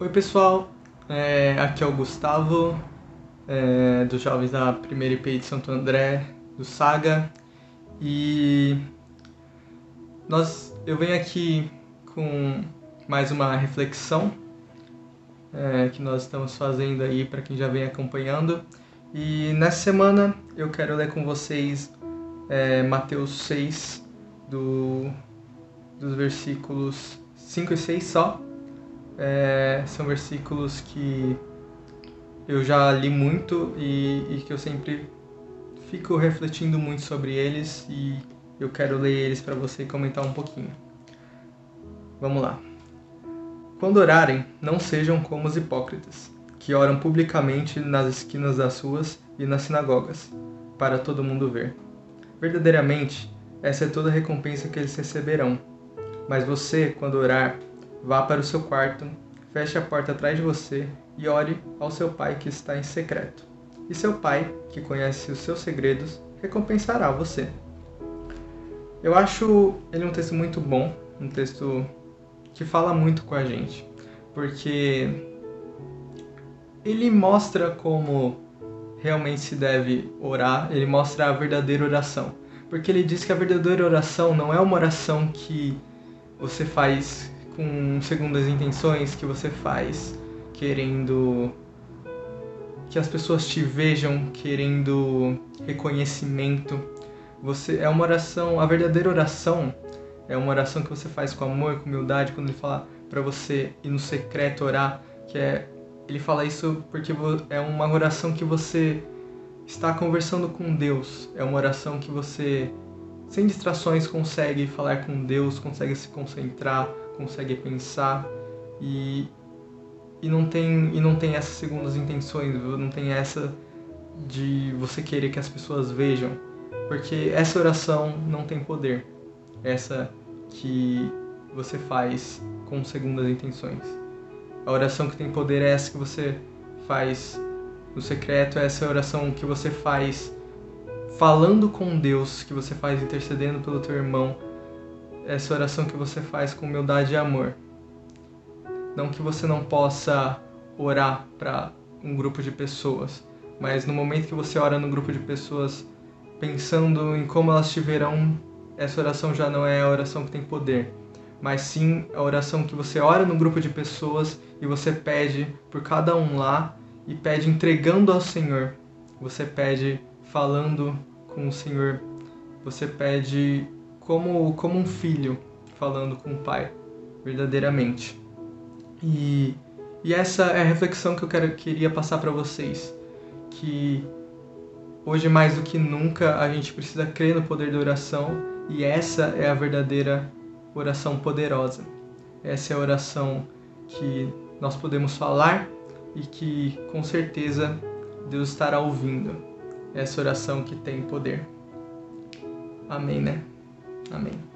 Oi pessoal, é, aqui é o Gustavo, é, dos Jovens da Primeira IP de Santo André, do Saga, e nós, eu venho aqui com mais uma reflexão é, que nós estamos fazendo aí para quem já vem acompanhando. E nessa semana eu quero ler com vocês é, Mateus 6, do, dos versículos 5 e 6 só é, são versículos que eu já li muito e, e, que eu sempre fico refletindo muito sobre eles e eu quero ler eles para você e comentar um pouquinho. Vamos lá. Quando orarem, não sejam como os hipócritas, que oram publicamente nas esquinas das ruas e nas sinagogas, para todo mundo ver. Verdadeiramente, essa é toda a recompensa que eles receberão. Mas você, quando orar, Vá para o seu quarto, feche a porta atrás de você e ore ao seu pai que está em secreto. E seu pai, que conhece os seus segredos, recompensará você. Eu acho ele um texto muito bom, um texto que fala muito com a gente, porque ele mostra como realmente se deve orar, ele mostra a verdadeira oração. Porque ele diz que a verdadeira oração não é uma oração que você faz com segundas intenções que você faz, querendo que as pessoas te vejam, querendo reconhecimento. Você é uma oração, a verdadeira oração é uma oração que você faz com amor, com humildade, quando ele fala para você ir no secreto orar, que é ele fala isso porque é uma oração que você está conversando com Deus, é uma oração que você sem distrações consegue falar com Deus, consegue se concentrar, consegue pensar e, e não tem e não tem essas segundas intenções, não tem essa de você querer que as pessoas vejam, porque essa oração não tem poder. Essa que você faz com segundas intenções. A oração que tem poder é essa que você faz no secreto, é essa oração que você faz falando com Deus, que você faz intercedendo pelo teu irmão, essa oração que você faz com humildade e amor. Não que você não possa orar para um grupo de pessoas, mas no momento que você ora no grupo de pessoas pensando em como elas te verão, essa oração já não é a oração que tem poder, mas sim a oração que você ora no grupo de pessoas e você pede por cada um lá e pede entregando ao Senhor. Você pede falando com o Senhor. Você pede como, como um filho falando com o pai, verdadeiramente. E, e essa é a reflexão que eu quero, queria passar para vocês, que hoje mais do que nunca a gente precisa crer no poder da oração e essa é a verdadeira oração poderosa. Essa é a oração que nós podemos falar e que com certeza Deus estará ouvindo. Essa oração que tem poder. Amém, né? Amém.